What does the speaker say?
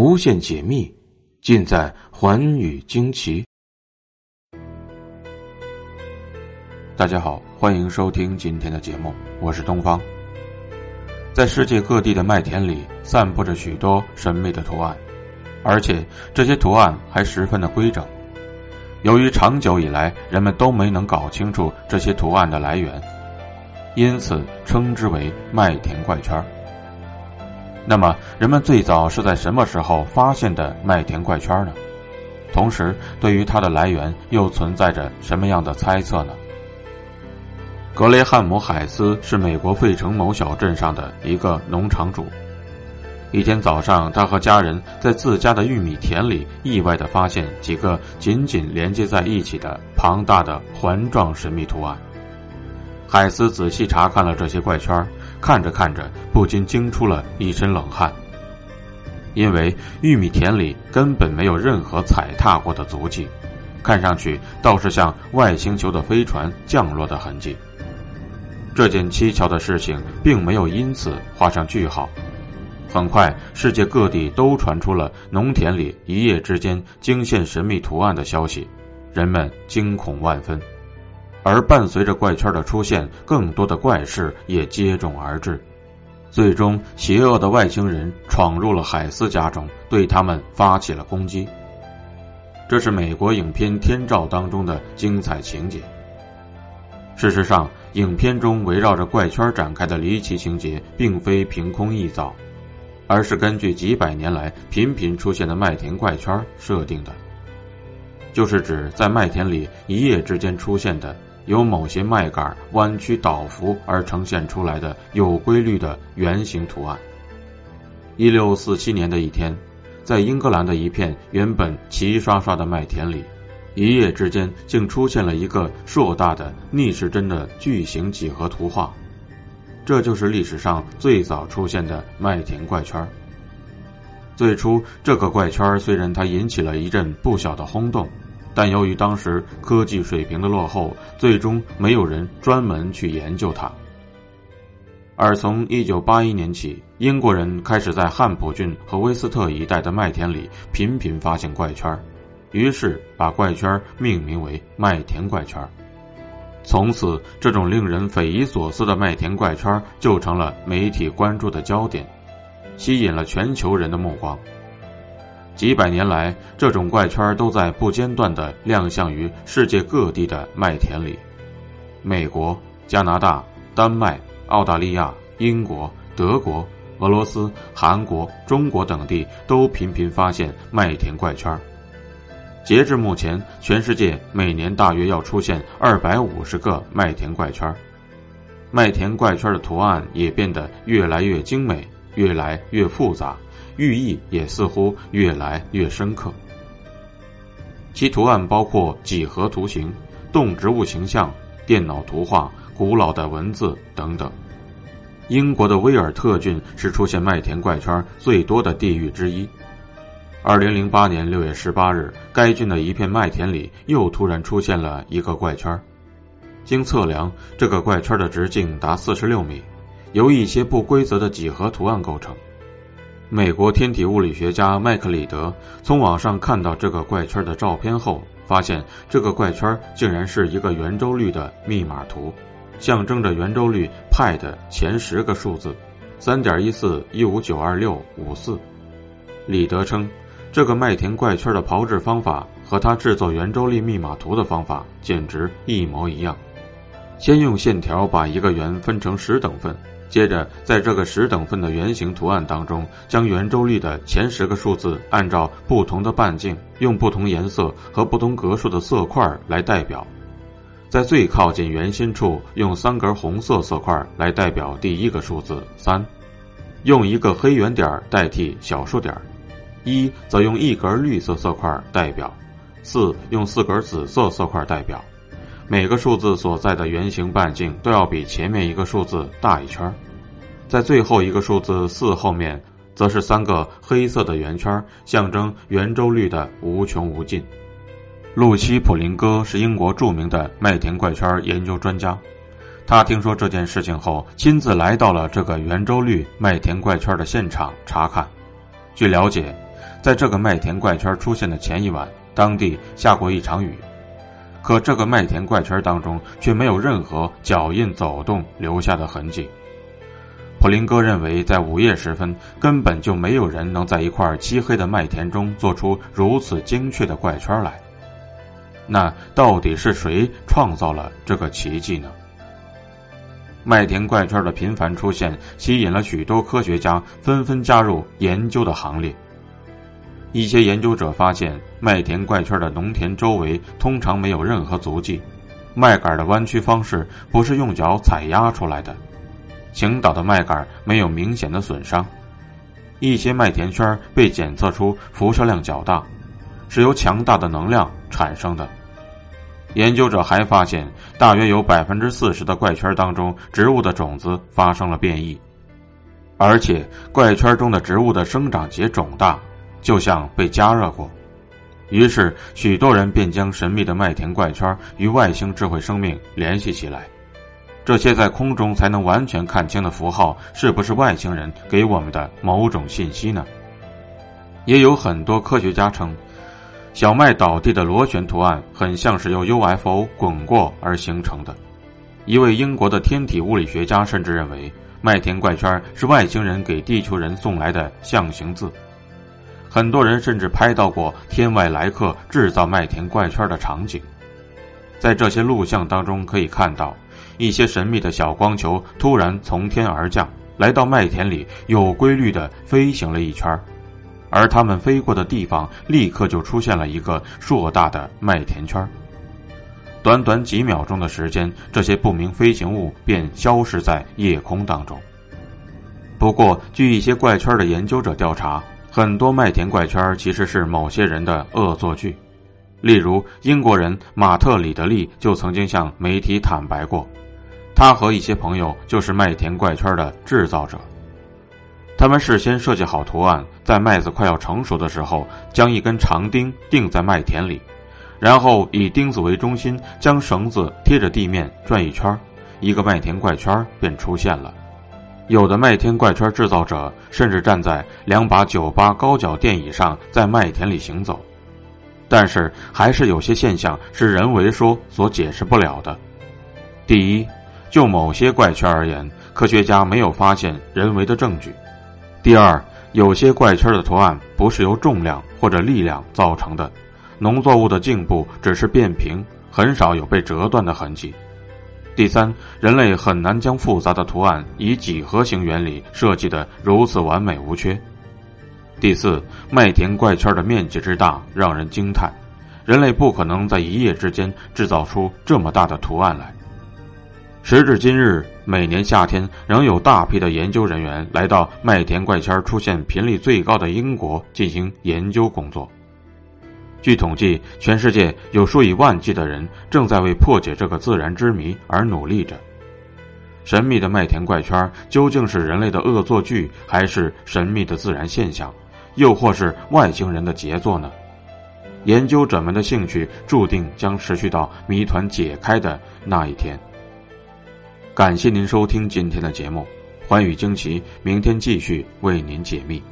无限解密，尽在寰宇惊奇。大家好，欢迎收听今天的节目，我是东方。在世界各地的麦田里，散布着许多神秘的图案，而且这些图案还十分的规整。由于长久以来人们都没能搞清楚这些图案的来源，因此称之为麦田怪圈。那么，人们最早是在什么时候发现的麦田怪圈呢？同时，对于它的来源又存在着什么样的猜测呢？格雷汉姆·海斯是美国费城某小镇上的一个农场主。一天早上，他和家人在自家的玉米田里意外地发现几个紧紧连接在一起的庞大的环状神秘图案。海斯仔细查看了这些怪圈，看着看着，不禁惊出了一身冷汗。因为玉米田里根本没有任何踩踏过的足迹，看上去倒是像外星球的飞船降落的痕迹。这件蹊跷的事情并没有因此画上句号。很快，世界各地都传出了农田里一夜之间惊现神秘图案的消息，人们惊恐万分。而伴随着怪圈的出现，更多的怪事也接踵而至。最终，邪恶的外星人闯入了海斯家中，对他们发起了攻击。这是美国影片《天照》当中的精彩情节。事实上，影片中围绕着怪圈展开的离奇情节，并非凭空臆造，而是根据几百年来频频出现的麦田怪圈设定的。就是指在麦田里一夜之间出现的，由某些麦秆弯曲倒伏而呈现出来的有规律的圆形图案。一六四七年的一天，在英格兰的一片原本齐刷刷的麦田里。一夜之间，竟出现了一个硕大的逆时针的巨型几何图画，这就是历史上最早出现的麦田怪圈。最初，这个怪圈虽然它引起了一阵不小的轰动，但由于当时科技水平的落后，最终没有人专门去研究它。而从1981年起，英国人开始在汉普郡和威斯特一带的麦田里频频发现怪圈。于是把怪圈命名为麦田怪圈，从此这种令人匪夷所思的麦田怪圈就成了媒体关注的焦点，吸引了全球人的目光。几百年来，这种怪圈都在不间断地亮相于世界各地的麦田里，美国、加拿大、丹麦、澳大利亚、英国、德国、俄罗斯、韩国、中国等地都频频发现麦田怪圈。截至目前，全世界每年大约要出现二百五十个麦田怪圈麦田怪圈的图案也变得越来越精美，越来越复杂，寓意也似乎越来越深刻。其图案包括几何图形、动植物形象、电脑图画、古老的文字等等。英国的威尔特郡是出现麦田怪圈最多的地域之一。二零零八年六月十八日，该郡的一片麦田里又突然出现了一个怪圈。经测量，这个怪圈的直径达四十六米，由一些不规则的几何图案构成。美国天体物理学家麦克里德从网上看到这个怪圈的照片后，发现这个怪圈竟然是一个圆周率的密码图，象征着圆周率派的前十个数字：三点一四一五九二六五四。李德称。这个麦田怪圈的炮制方法和他制作圆周率密码图的方法简直一模一样。先用线条把一个圆分成十等份，接着在这个十等份的圆形图案当中，将圆周率的前十个数字按照不同的半径，用不同颜色和不同格数的色块来代表。在最靠近圆心处，用三格红色色块来代表第一个数字三，用一个黑圆点代替小数点。一则用一格绿色色块代表，四用四格紫色色块代表，每个数字所在的圆形半径都要比前面一个数字大一圈，在最后一个数字四后面，则是三个黑色的圆圈，象征圆周率的无穷无尽。露西·普林戈是英国著名的麦田怪圈研究专家，他听说这件事情后，亲自来到了这个圆周率麦田怪圈的现场查看。据了解。在这个麦田怪圈出现的前一晚，当地下过一场雨，可这个麦田怪圈当中却没有任何脚印走动留下的痕迹。普林戈认为，在午夜时分，根本就没有人能在一块漆黑的麦田中做出如此精确的怪圈来。那到底是谁创造了这个奇迹呢？麦田怪圈的频繁出现，吸引了许多科学家纷纷加入研究的行列。一些研究者发现，麦田怪圈的农田周围通常没有任何足迹，麦秆的弯曲方式不是用脚踩压出来的，倾倒的麦秆没有明显的损伤。一些麦田圈被检测出辐射量较大，是由强大的能量产生的。研究者还发现，大约有百分之四十的怪圈当中，植物的种子发生了变异，而且怪圈中的植物的生长节肿大，就像被加热过。于是，许多人便将神秘的麦田怪圈与外星智慧生命联系起来。这些在空中才能完全看清的符号，是不是外星人给我们的某种信息呢？也有很多科学家称。小麦倒地的螺旋图案很像是由 UFO 滚过而形成的。一位英国的天体物理学家甚至认为，麦田怪圈是外星人给地球人送来的象形字。很多人甚至拍到过天外来客制造麦田怪圈的场景。在这些录像当中，可以看到一些神秘的小光球突然从天而降，来到麦田里，有规律地飞行了一圈。而他们飞过的地方，立刻就出现了一个硕大的麦田圈。短短几秒钟的时间，这些不明飞行物便消失在夜空当中。不过，据一些怪圈的研究者调查，很多麦田怪圈其实是某些人的恶作剧。例如，英国人马特·里德利就曾经向媒体坦白过，他和一些朋友就是麦田怪圈的制造者。他们事先设计好图案，在麦子快要成熟的时候，将一根长钉钉在麦田里，然后以钉子为中心，将绳子贴着地面转一圈，一个麦田怪圈便出现了。有的麦田怪圈制造者甚至站在两把九八高脚电椅上，在麦田里行走。但是，还是有些现象是人为说所解释不了的。第一，就某些怪圈而言，科学家没有发现人为的证据。第二，有些怪圈的图案不是由重量或者力量造成的，农作物的茎部只是变平，很少有被折断的痕迹。第三，人类很难将复杂的图案以几何形原理设计的如此完美无缺。第四，麦田怪圈的面积之大让人惊叹，人类不可能在一夜之间制造出这么大的图案来。时至今日，每年夏天仍有大批的研究人员来到麦田怪圈出现频率最高的英国进行研究工作。据统计，全世界有数以万计的人正在为破解这个自然之谜而努力着。神秘的麦田怪圈究竟是人类的恶作剧，还是神秘的自然现象，又或是外星人的杰作呢？研究者们的兴趣注定将持续到谜团解开的那一天。感谢您收听今天的节目，寰宇惊奇，明天继续为您解密。